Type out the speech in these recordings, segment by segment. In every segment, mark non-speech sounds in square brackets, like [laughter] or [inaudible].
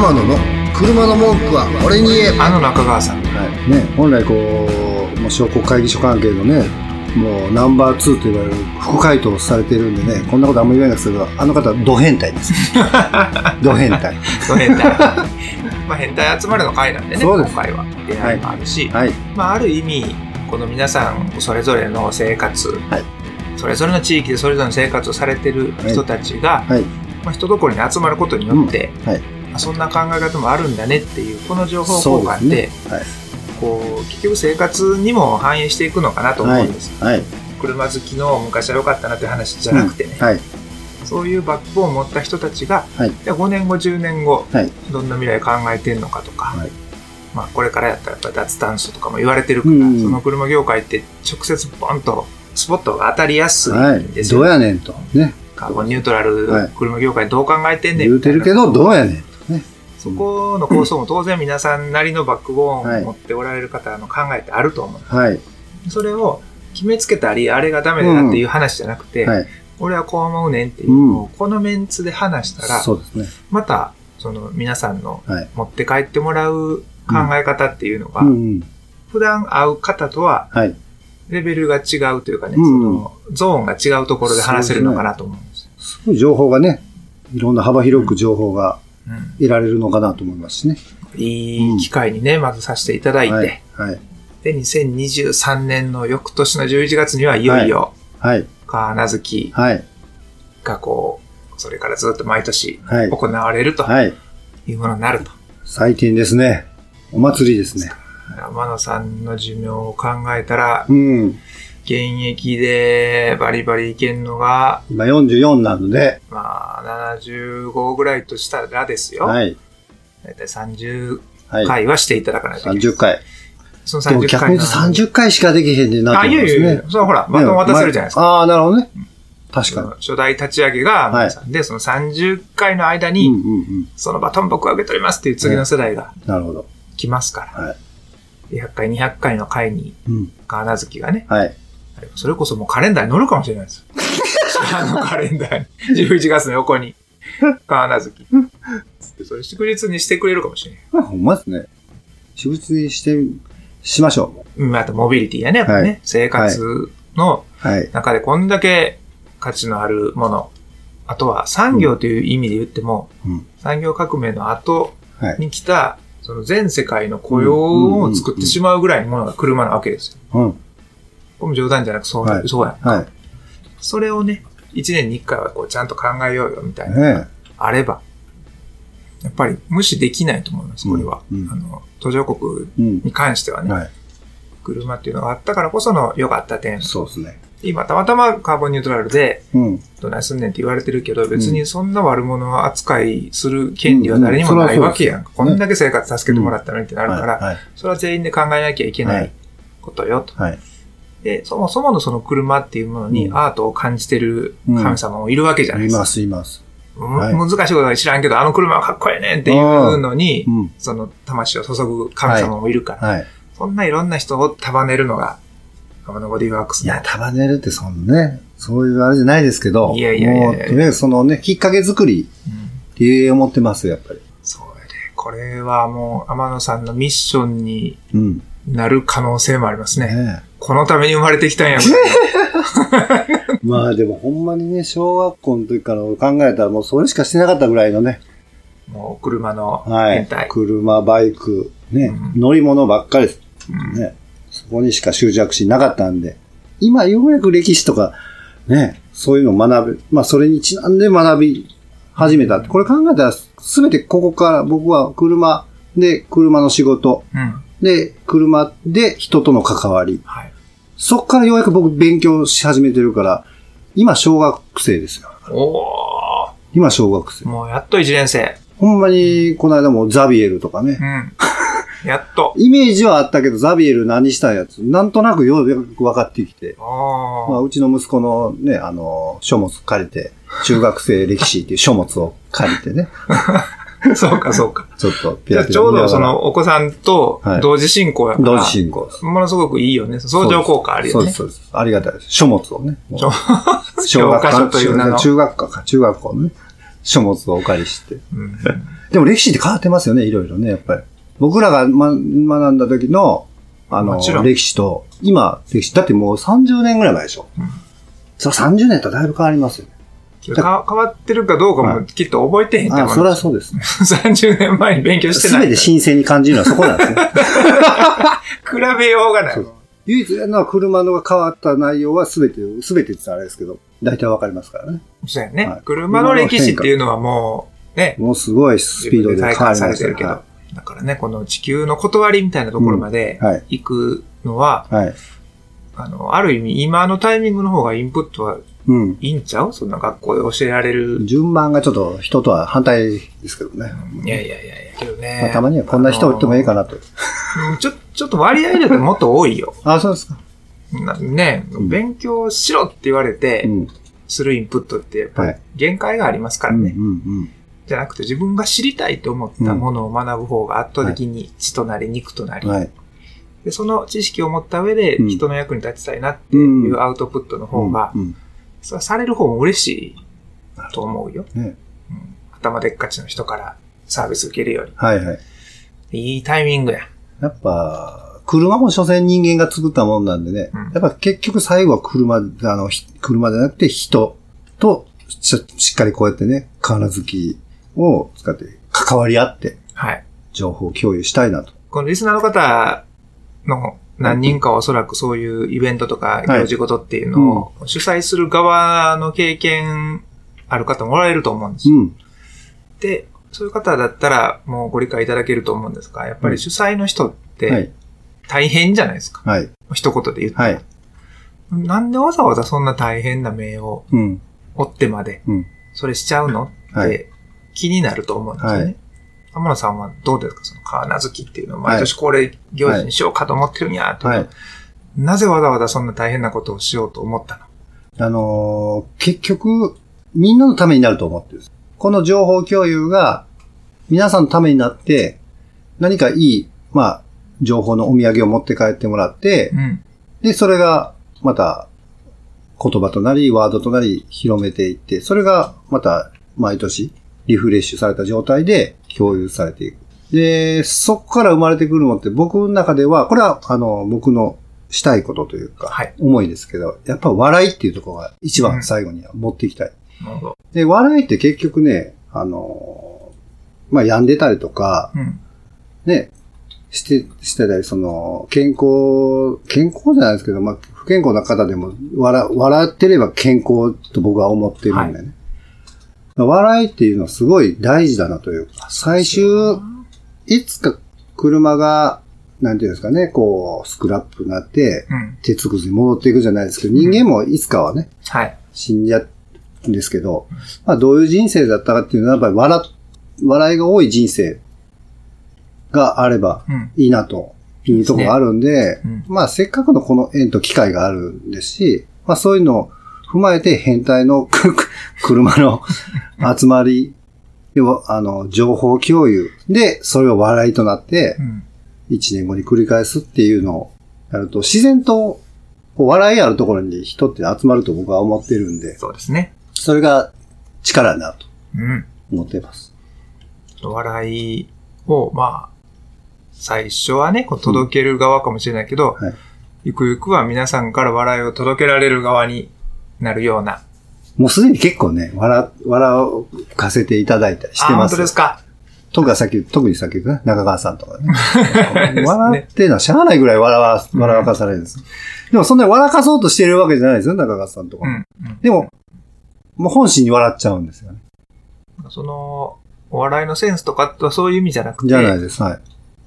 天野の車の文句は俺に言えあの中川さん。はい。ね、本来こう、もう商工会議所関係のね、もうナンバー2と言われる副回答をされてるんでね、こんなことあんまり言えないですけど、あの方はド変態です。[laughs] ド変態。そう変態。まあ変態集まりの会なんでね、今回は出会いもあるし、はい。まあある意味、この皆さんそれぞれの生活、はいそれぞれの地域でそれぞれの生活をされてる人たちが、はい。まあ、人どころに集まることによって、うんはいまあそんな考え方もあるんだねっていうこの情報交換でそうですねはい。こう結局生活にも反映していくのかなと思うんです、はい。車好きの昔は良かったなっていう話じゃなくてね、はい。そういうバックボーンを持った人たちが、はいじゃあ5年後10年後、はいどんな未来考えてんのかとか、はいまあ、これからやったらやっぱ脱炭素とかも言われてるから、うんその車業界って直接ボンとスポットが当たりやすいはい。んですよ、どうやねんと。ね。カーボンニュートラル、はい車業界どう考えてんねん言うてるけど、どうやねん。そこの構想も当然皆さんなりのバックボーンを持っておられる方の考えってあると思う。はい。それを決めつけたり、あれがダメだなっていう話じゃなくて、はい。俺はこう思うねんっていうのを、このメンツで話したら、そうですね。また、その皆さんのはい。持って帰ってもらう考え方っていうのが、うんうん。普段会う方とははい。レベルが違うというかね、うんそのゾーンが違うところで話せるのかなと思うんですよ。すごい情報がね、いろんな幅広く情報がうん得られるのかなと思いますしね。いい機会にね、まずさせていただいて、はい。はい。で、2023年の翌年の11月にはいよいよ、はい。川名月はい。がこう、それからずっと毎年はい。行われるとはい。いうものになると。最近ですね。お祭りですね。天野さんの寿命を考えたら、うん。現役でバリバリいけんのが、今44なので、まあ、75ぐらいとしたらですよ。はい。だいたい30はい。回はしていただかないといけない。30回。そのでも30回の逆に言うと30回しかできへんでなっあ、てますいやいやいやね。それはほら、バトン渡せるじゃないですか。ああー、なるほどね。確かに。初代立ち上げが天野さんで、その30回の間うんに。そのバトン僕は受け取りますっていう次の世代がなるほど。来ますから。はい。100回、200回の回に、うん。川名月がね、はい。それこそもうカレンダーに載るかもしれないですよ。あのカレンダーに。[laughs] 11月の横に。川名月。それ祝日にしてくれるかもしれない。まあ、ほんまですね。祝日にして、しましょうん、あとモビリティやね、やっぱね。はい生活の。中でこんだけ価値のあるもの。あとは産業という意味で言っても、うん。産業革命の後はい。に来た、その全世界の雇用を作ってしまうぐらいのものが車なわけですよ。うん。これも冗談じゃなくそう,、はいそうやん。はい。それをね、1年に1回はこうちゃんと考えようよみたいな、ねあれば、やっぱり無視できないと思います、これは。うんうんあの、途上国。に関してはね、はい。車っていうのがあったからこその良かった点。そうですね。今、たまたまカーボンニュートラルで、うん。どないすんねんって言われてるけど、別にそんな悪者扱いする権利は誰にもないわけやんこんだけ生活助けてもらったのにってなるから、はい。それは全員で考えなきゃいけなはいいことよと。はい。で、そもそものその車っていうものにうんアートを感じてる神様もいるわけじゃないですか。います、います。うんはい難しいことは知らんけど、あの車はかっこええねんっていうのにう、ん。その魂を注ぐ神様もいるから、はい。そんないろんな人を束ねるのが、天のボディワークスのいや、束ねるってそんなね、そういうあれじゃないですけど、いやいやいやもう、とりあえずそのね、きっかけ作りうんって思ってますよ、やっぱり。そうやで。これはもう、天野さんのミッションにうん。なる可能性もありますね。ねこのために生まれてきたんや、こ [laughs] まあでもほんまにね、小学校の時から考えたらもうそれしかしてなかったぐらいのね、もう車のはい変態。。車、バイク、ね、う乗り物ばっかりです。うんね。そこにしか執着しなかったんで、今ようやく歴史とか、ね、そういうのを学ぶ、まあそれにちなんで学び始めたって。これ考えたら、すべてここから僕は車で車の仕事、うん。で、車で人との関わり。はい。そっからようやく僕勉強し始めてるから、今小学生ですよ。お今小学生ー。。もうやっと一年生。ほんまに、この間もザビエルとかねう。ん。やっと。[laughs] イメージはあったけど、ザビエル何したやつ、なんとなくようやく分かってきて。まあ、あうちの息子のね、あの、書物借りて、中学生歴史っていう書物を借りてね、あ。[laughs] [laughs] そうか、そうか。ちょっとピじゃあラピラ見ながらちょうどそのお子さんとはい同時進行やから、同時進行。ものすごくいいよね。相乗効果あるよねそうです、。そうです。ありがたいです。書物をね。[laughs] 教科書という名の中学科か、中学校のね。書物をお借りして。うん。でも歴史って変わってますよね、いろいろね、やっぱり。僕らが、ま、学んだ時の、あの歴史と、今、歴史、だってもう30年ぐらい前でしょ。うんそれ30年とだいぶ変わりますよね。か変わってるかどうかもきっと覚えてへんとあ。それはそうですね。[laughs] 30年前に勉強してすない。べて新鮮に感じるのはそこなんですね。[laughs] 比べようがない。唯一やるのは車のが変わった内容はすべて、すべてって言ったらあれですけど、大体わかりますからね。そうやね、はい車の歴史っていうのはもう、ね、もうすごいスピードで変わされしてたるけど、はだからね、この地球の断りみたいなところまで行くのは、い。はい。あの、ある意味今のタイミングの方がインプットはうん。いいんちゃう？そんな学校で教えられる？順番がちょっと人とは反対ですけどね。いやいやいやいや、けどね。まあ、たまにはこんな人おってもいいかなと。うんちょ、ちょっと割合で言うともっと多いよ。[laughs] あ、そうですか。なね、うん勉強しろって言われて、うん。するインプットってやっぱりはい限界がありますからうん、うね。ん、じゃなくて自分が知りたいと思ったものを学ぶ方が圧倒的に血となり肉となり、うん。はい。でその知識を持った上でうん人の役に立ちたいなっていうアウトプットの方が、うん。それはされる方も嬉しいと思うよ。ね。うん頭でっかちの人からサービス受けるよはいはい。り。いいタイミングや。やっぱ、車も所詮人間が作ったもんなんでね。うんやっぱ結局最後は車、あの、ひ車じゃなくて人とししっかりこうやってね、金好きを使って関わり合ってはい。情報共有したいなと。このリスナーの方の何人かはおそらくそういうイベントとか行事事っていうのを主催する側の経験ある方もおられると思うんですよ。うん。で、そういう方だったらもうご理解いただけると思うんですが、やっぱり主催の人っはてい。大変じゃないですか。はい。一言で言って。はい。なんでわざわざそんな大変な名をうん。追ってまで、うん。それしちゃうのっはいて気になると思うんですよはね。天野さんはどうですか？その川名月っていうのを毎年恒例行事にしようかと思ってるんや、というのははい。なぜわざわざそんな大変なことをしようと思ったの？あのー結局、みんなのためになると思ってる。この情報共有が、皆さんのためになって、何かいい、まあ、情報のお土産を持って帰ってもらって、うん。で、それが、また、言葉となり、ワードとなり、広めていって、それが、また、毎年、リフレッシュされた状態で共有されていく。で、そこから生まれてくるのって、僕の中では、これは、あの、僕のしたいことというか、はい。思いですけど、やっぱ笑いっていうところが一うん番最後には持っていきたい。なるほど。で、笑いって結局ね、あの、まあ、病んでたりとか、うん。ね、して、してたり、その、健康、健康じゃないですけど、まあ、不健康な方でも、笑、笑ってれば健康と僕は思ってるんでね。笑いっていうのはすごい大事だなというか、最終、いつか車が、なんていうんですかね、こう、スクラップになって、うん。鉄くずに戻っていくじゃないですけど、人間もいつかはね、はい。死んじゃうんですけど、まあどういう人生だったかっていうのは、やっぱり笑、笑いが多い人生があればうん。いいなというところがあるんで、うんまあせっかくのこの縁と機会があるんですし、まあそういうのを踏まえて変態の [laughs] 車の [laughs] 集まり、要は、あの、情報共有で、それを笑いとなってう、ん。一年後に繰り返すっていうのをやると、自然と、笑いあるところに人って集まると僕は思ってるんで、そうですね。それが力になるとうん。思っています。笑いを、まあ、最初はね、こう届ける側かもしれないけど、はいゆくゆくは皆さんから笑いを届けられる側になるような。もうすでに結構ね、笑、笑かせていただいたりしてあ、ます。本当ですか。特にさっき、特にさっきね、中川さんとかね。ね [laughs] 笑ってのはしゃあないぐらい笑わ、笑わかされるんです。でもそんなに笑かそうとしてるわけじゃないですよ、中川さんとか。うん。うんでも、もう本心に笑っちゃうんですよね。その、お笑いのセンスとかはそういう意味じゃなくて、じゃないです。はい。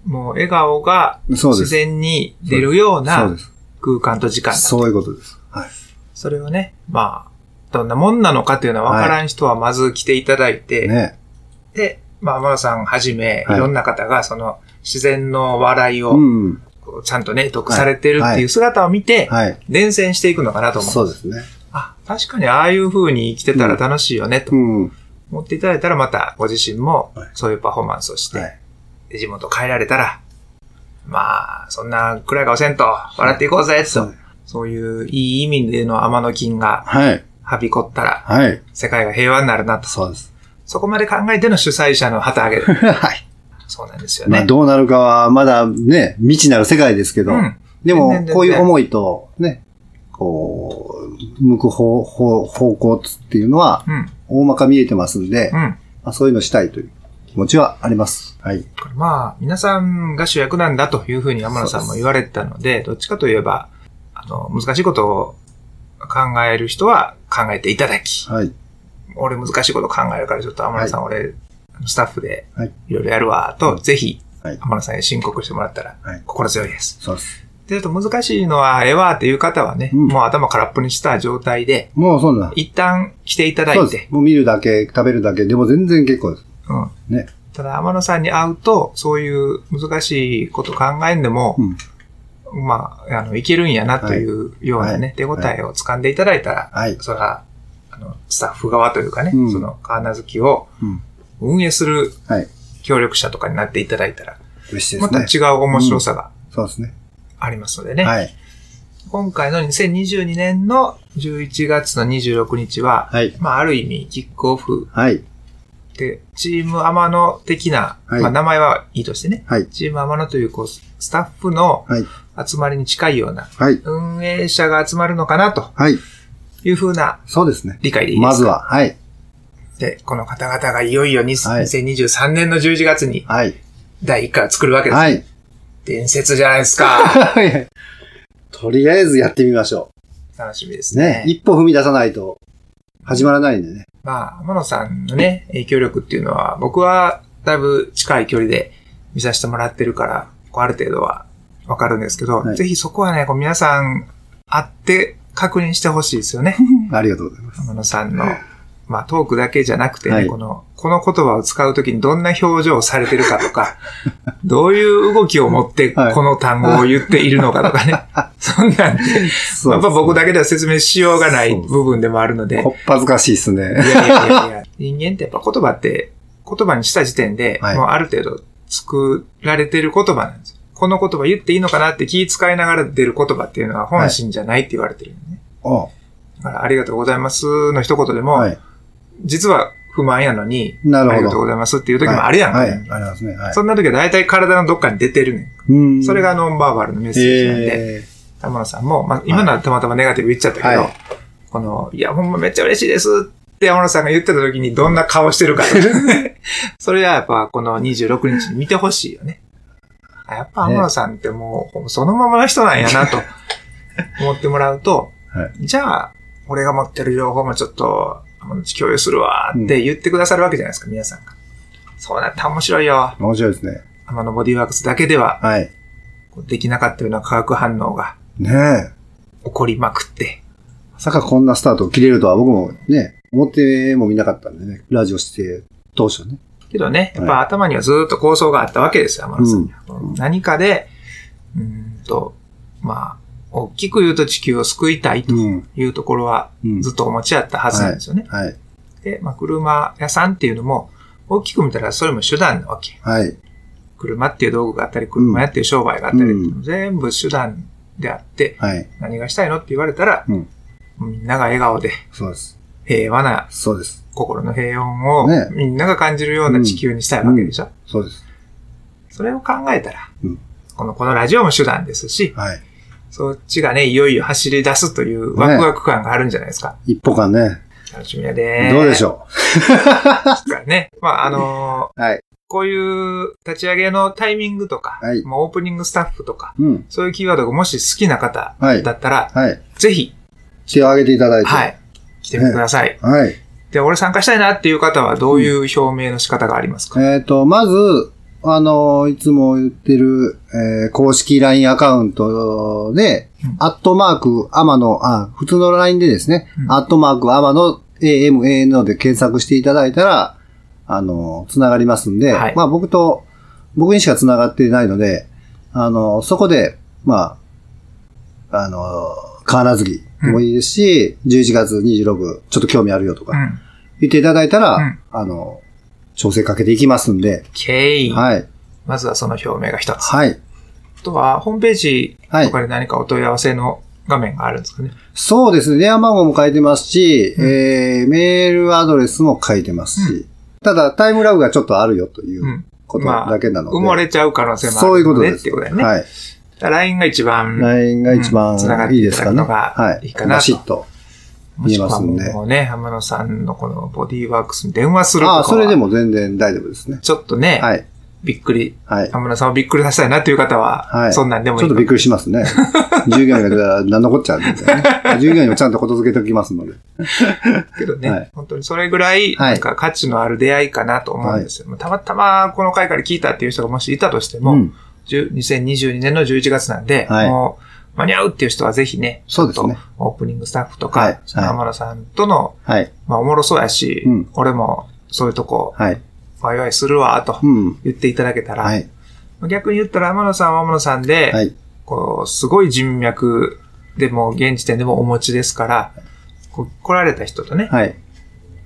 もう笑顔が。自然に出るような。空間と時間。そういうことです。はい。それをね、まあ、どんなもんなのかっていうのは分からん人はまず来ていただいて、ね。で、まあ、天野さんはじめ、はいいろんな方がその自然の笑いをちゃんとね、得されてるっていう姿を見て、はい。伝染していくのかなと思う。そうですね。あ、確かにああいう風に生きてたら楽しいよね、とうん。思っていただいたら、またご自身もはいそういうパフォーマンスをして、地元帰られたら、まあ、そんな暗い顔せんと、笑っていこうぜ、と。そういういい意味での天の金がはい。はびこったら、はい。世界が平和になるなと。そうです。そこまで考えての主催者の旗揚げる。[laughs] はい。そうなんですよまあ、ね。どうなるかは、まだね、未知なる世界ですけど、うんでもこういう思いと、ね、こう、向く方方方向っていうのは、うん。大まか見えてますんで、うん。まあ、そういうのしたいという気持ちはあります。はい。まあ、皆さんが主役なんだというふうに山野さんも言われてたので、どっちかといえば、あの、難しいことを考える人は考えていただき、はい。俺難しいこと考えるからちょっと天野さん、俺、スタッフではいいろいろやるわ、と、ぜひ、はい天野さんに申告してもらったらはい、心強いです。そうです。で、ちょっと難しいのは、ええわっていう方はね、うんもう頭空っぽにした状態で、もうそんな。一旦来ていただいてもう見るだけ、食べるだけでも全然結構です。うん。ね。ただ、天野さんに会うと、そういう難しいこと考えんでも、うん。まあ、あの、いけるんやなというようなね、はい手応えを掴んでいただいたら、はい。それは、あの、スタッフ側というかね、うんその、カーナ好きをうん。運営するはい。協力者とかになっていただいたら、嬉しいでますたね。違う面白さがそうですね。ありますのでね。はい。今回の2022年の11月の26日は、はい。まあ、ある意味、キックオフはい。で、チームアマノ的な、はいまあ、名前はいいとしてね、はい。チームアマノという、こう、スタッフのはい。集まりに近いような、はい。運営者が集まるのかなとはい。いうふうなそうですね。理解でいいですか？まず。は、はい。で、この方々がいよいよにはい2023年の11月にはい。第1回を作るわけです。はい。伝説じゃないですか。は [laughs] い。とりあえずやってみましょ楽しみですう。ね。ね。一歩踏み出さないと始まらないんでね。まあ、天野さんのね、影響力っていうのは、僕はだいぶ近い距離で見させてもらってるから、こうある程度はわかるんですけど、はいぜひそこはね、こう皆さん会って確認してほしいですよね。[laughs] ありがとうございます。天野さんの、まあトークだけじゃなくてね、はいこの、この言葉を使うときにどんな表情をされてるかとか、[laughs] どういう動きを持ってはいこの単語を言っているのかとかね。[laughs] そんなんで、やっぱ僕だけでは説明しようがない部分でもあるので、こっぱずかしいっすね。いやいやいやいや、人間ってやっぱ言葉って、言葉にした時点で、はいもうある程度作られてる言葉なんですよ。この言葉言っていいのかなって気遣いながら出る言葉っていうのは本心じゃないって言われてるんでね。おだからありがとうございますの一言でも、はい。実は不満やのに、ありがとうございますっていう時もあるやんか、はい。はいありますね。はい。そんな時は大体体のどっかに出てるねうんん。それがノンバーバルのメッセージなんで、え玉野さんも、まあ、今のはたまたまネガティブ言っちゃったけど、はいこの、いや、ほんまめっちゃ嬉しいですって山野さんが言ってた時にどんな顔してるか [laughs] それはやっぱこの26日に見てほしいよね。あやっぱ天野さんってもう、そのままの人なんやなと [laughs] 思ってもらうと、はじゃあ、俺が持ってる情報もちょっと、共有するわって言ってくださるわけじゃないですか、皆さんが。そうなったら面白いよ。ー面白いですね。天野ボディワークスだけでははい。できなかったような化学反応がねえ。起こりまくって、まさかこんなスタートを切れるとは僕もね、思ってもみなかったんでね。ラジオして当初ね。けどね、やっはぱ頭にはずっと構想があったわけですよ、天野さんには。うん何かで、うーんと、まあ、大きく言うと地球を救いたいとうん。いうところはうんずっとお持ちあったはずなんですよね。はい。で、まあ、車屋さんっていうのも、大きく見たらそれも手段なわけ。はい。車っていう道具があったり、車屋っていう商売があったり、うん全部手段であって、はい。何がしたいのって言われたら、うんみんなが笑顔でそうです。平和なそうです。心の平穏をねみんなが感じるような地球にしたいわけでしょ、そうです。それを考えたら、うんこの、このラジオも手段ですし、はい。そっちがね、いよいよ走り出すというワクワク感があるんじゃないですか？一歩間ね。楽しみやでどうでしょう？かね。まあ、あのーう。はい。こういう立ち上げのタイミングとか、はいもうオープニングスタッフとか、うん。そういうキーワードがもし好きな方はいだったら、はい。ぜひ、手を挙げていただいて。はい、来てください。はい。で、俺参加したいなっていう方はどういう表明の仕方がありますか、えっ、と、まず、あの、いつも言ってる、えー公式 LINE アカウントで、うん。アットマーク、アマの、あ、普通の LINE でですね、うん。アットマーク、アマの AMANO で検索していただいたら、あの、つながりますんで、はい。まあ僕と、僕にしかつながっていないので、あの、そこで、まあ、あの、河原月でもいいですし、11月26、ちょっと興味あるよとか、うん。言っていただいたら、うんあの、調整かけていきますんで、OK。はい。まずはその表明が一つ。はい。あとは、ホームページはいとかで何かお問い合わせの画面があるんですかね。そうですね。電話番号も書いてますし、うんえー、メールアドレスも書いてますし、ただ、タイムラグがちょっとあるよといううんことまあだけなので。埋もれちゃう可能性もあそういうことるのでです。っていうことだよね。はい。LINE が一番、LINE が一番うんいいですかね。はい。いいかなとバシッと。見えますんでもうね、浜野さんのこのボディーワークスに電話するとかはああ、それでも全然大丈夫ですね。ちょっとね、はい。びっくり、はい。浜野さんをびっくりさせたいなという方は、はい。そんなんでもいいちょっとびっくりしますね。[laughs] 従業員が何のこっちゃうみたいなね。[laughs] 従業員をちゃんとことづけておきますので。けどね、はい本当にそれぐらい、はいなんか価値のある出会いかなと思うんですよ。たまたまこの回から聞いたっていう人がもしいたとしても、うん。10 2022年の11月なんで、はいもう間に合うっていう人はぜひね、そうですねオープニングスタッフとか、はいその浜野さんとの、はい。まあおもろそうやし、うん俺もそういうとこ、はい。ワイワイするわ、とうん。言っていただけたら、はい。逆に言ったら天野さんは天野さんで、はい。こう、すごい人脈でも現時点でもお持ちですから、こう来られた人とね、はい。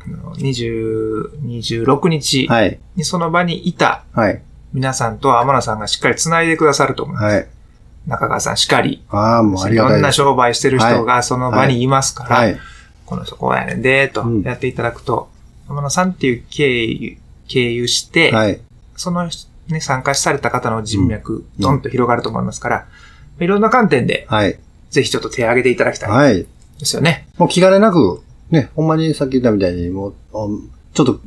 あの20 26日はい。にその場にいたはい。皆さんと天野さんがしっかり繋いでくださると思います。はい。中川さんしかり、ああ、もうありいろんながたいです。商売してる人がその場にいますから、はい。この人こうやねんで、とうんやっていただくと、天野さんっていう経由、経由して、はい。その、ね、参加された方の人脈、うんどんと広がると思いますから、いろんな観点で、はい。ぜひちょっと手を挙げていただきたいはい。ですよね。もう気兼ねなく、ね、ほんまにさっき言ったみたいに、もう、あちょっと、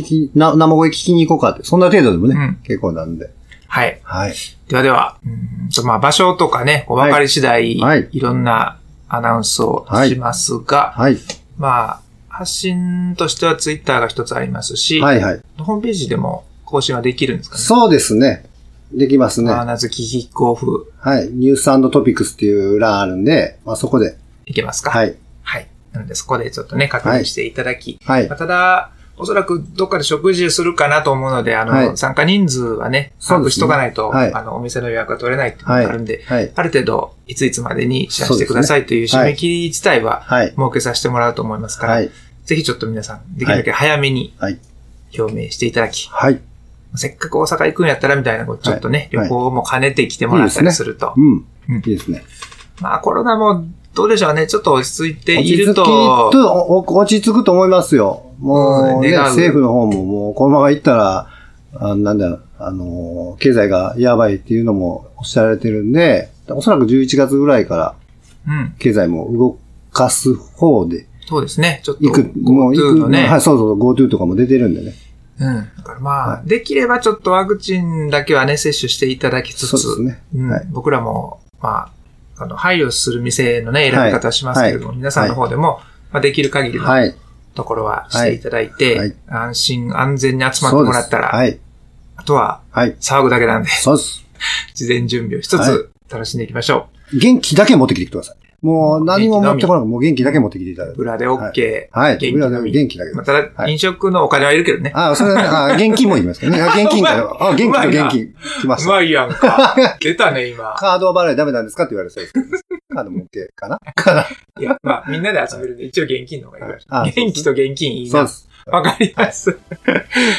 聞き、な、生声聞きに行こうかって、そんな程度でもね、うん結構なんで。はい。はい。ではでは、うんとまあ場所とかね、お分かり次第、はいい、ろんなアナウンスをしますが、はい。まあ、発信としてはツイッターが一つありますし、はいはい。ホームページでも更新はできるんですかね？そうですね。できますね。マーナズキキックオフ、はい。ニューストピックスっていう欄あるんで、まあそこで。いけますか？はい。はい。なので、そこでちょっとね、確認していただき、はいまあ。ただ、おそらくどっかで食事するかなと思うので、あの、はい参加人数はね、把握しとかないと、はいあの、お店の予約が取れないっていうのはい。があるんで、はい。ある程度、いついつまでにシェアしてくださいという締め切り自体ははい。設けさせてもらうと思いますから、はい。ぜひちょっと皆さん、できるだけ早めにはい。表明していただき、はい。せっかく大阪行くんやったらみたいな、ちょっとね、はい旅行も兼ねて来てもらったりすると。うん。うんいいですね。まあコロナもどうでしょうね、ちょっと落ち着いていると、落ち着くと思いますよ。もうね、政府の方ももうこのまま行ったら、あなんだ、あの、経済がやばいっていうのもおっしゃられてるんで、おそらく11月ぐらいからうん、経済も動かす方でそうですね、ちょっと行く、もう行く、のね、はい、そうそう、GoTo とかも出てるんでね。うん。だからまあ、はできればちょっとワクチンだけはね、接種していただきつつ、そうですね。うん。はい。僕らも、まあ、あの、配慮する店のね、選び方はしますけれども、皆さんの方でも、まあ、できる限りのはい。ところはしていただいて、はい安心安全に集まってもらったら、はい。あとははい。騒ぐだけなんで、そうです。[laughs] 事前準備をしつ楽しんでいきましょ元気だけ持ってきてください。もう何も持ってこなくてもう元気だけ持ってきていただう。いて。裏で OK。はい。裏で元気だけ。まあ、た飲食のお金はいるけどね。ああ、それはね、ああ、現金も言 [laughs] いますけどね。あ現金か。あ、元気と現金。来ました。うまいやんか。[laughs] 出たね、今。カードは払いダメなんですかって言われそうですけど。カードも OK かな？[laughs] かな？いや、まあ、みんなで遊べるんで、一応現金の方がいいから。あ元気と現金いいなそうで。す。わかります。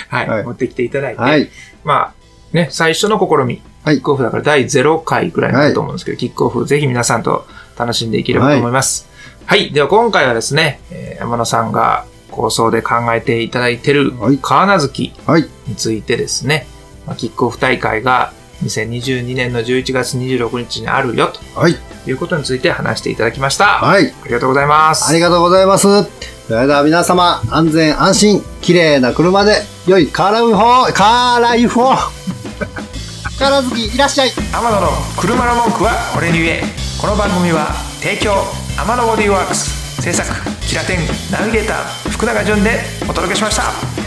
はい、はい持ってきていただいて。はい。まあ、ね、最初の試み。はいキックオフだから第0回ぐらいになると思うんですけど、キックオフぜひ皆さんと楽しんでいければと思います。はい。では今回はですね、えー山野さんが構想で考えていただいているはい川名月はい。についてですね、まあ、キックオフ大会が2022年の11月26日にあるよはい。ということについて話していただきました。はい。ありがとうございます。ありがとうございます。それでは皆様、安全安心、綺麗な車で、良いカーライフを、カーライフを、[laughs] [laughs] カーラ好きいらっしゃい。天野の車の文句は俺に言えこの番組は提供天野ボディーワークス制作キラテンナビゲーター福永潤でお届けしました。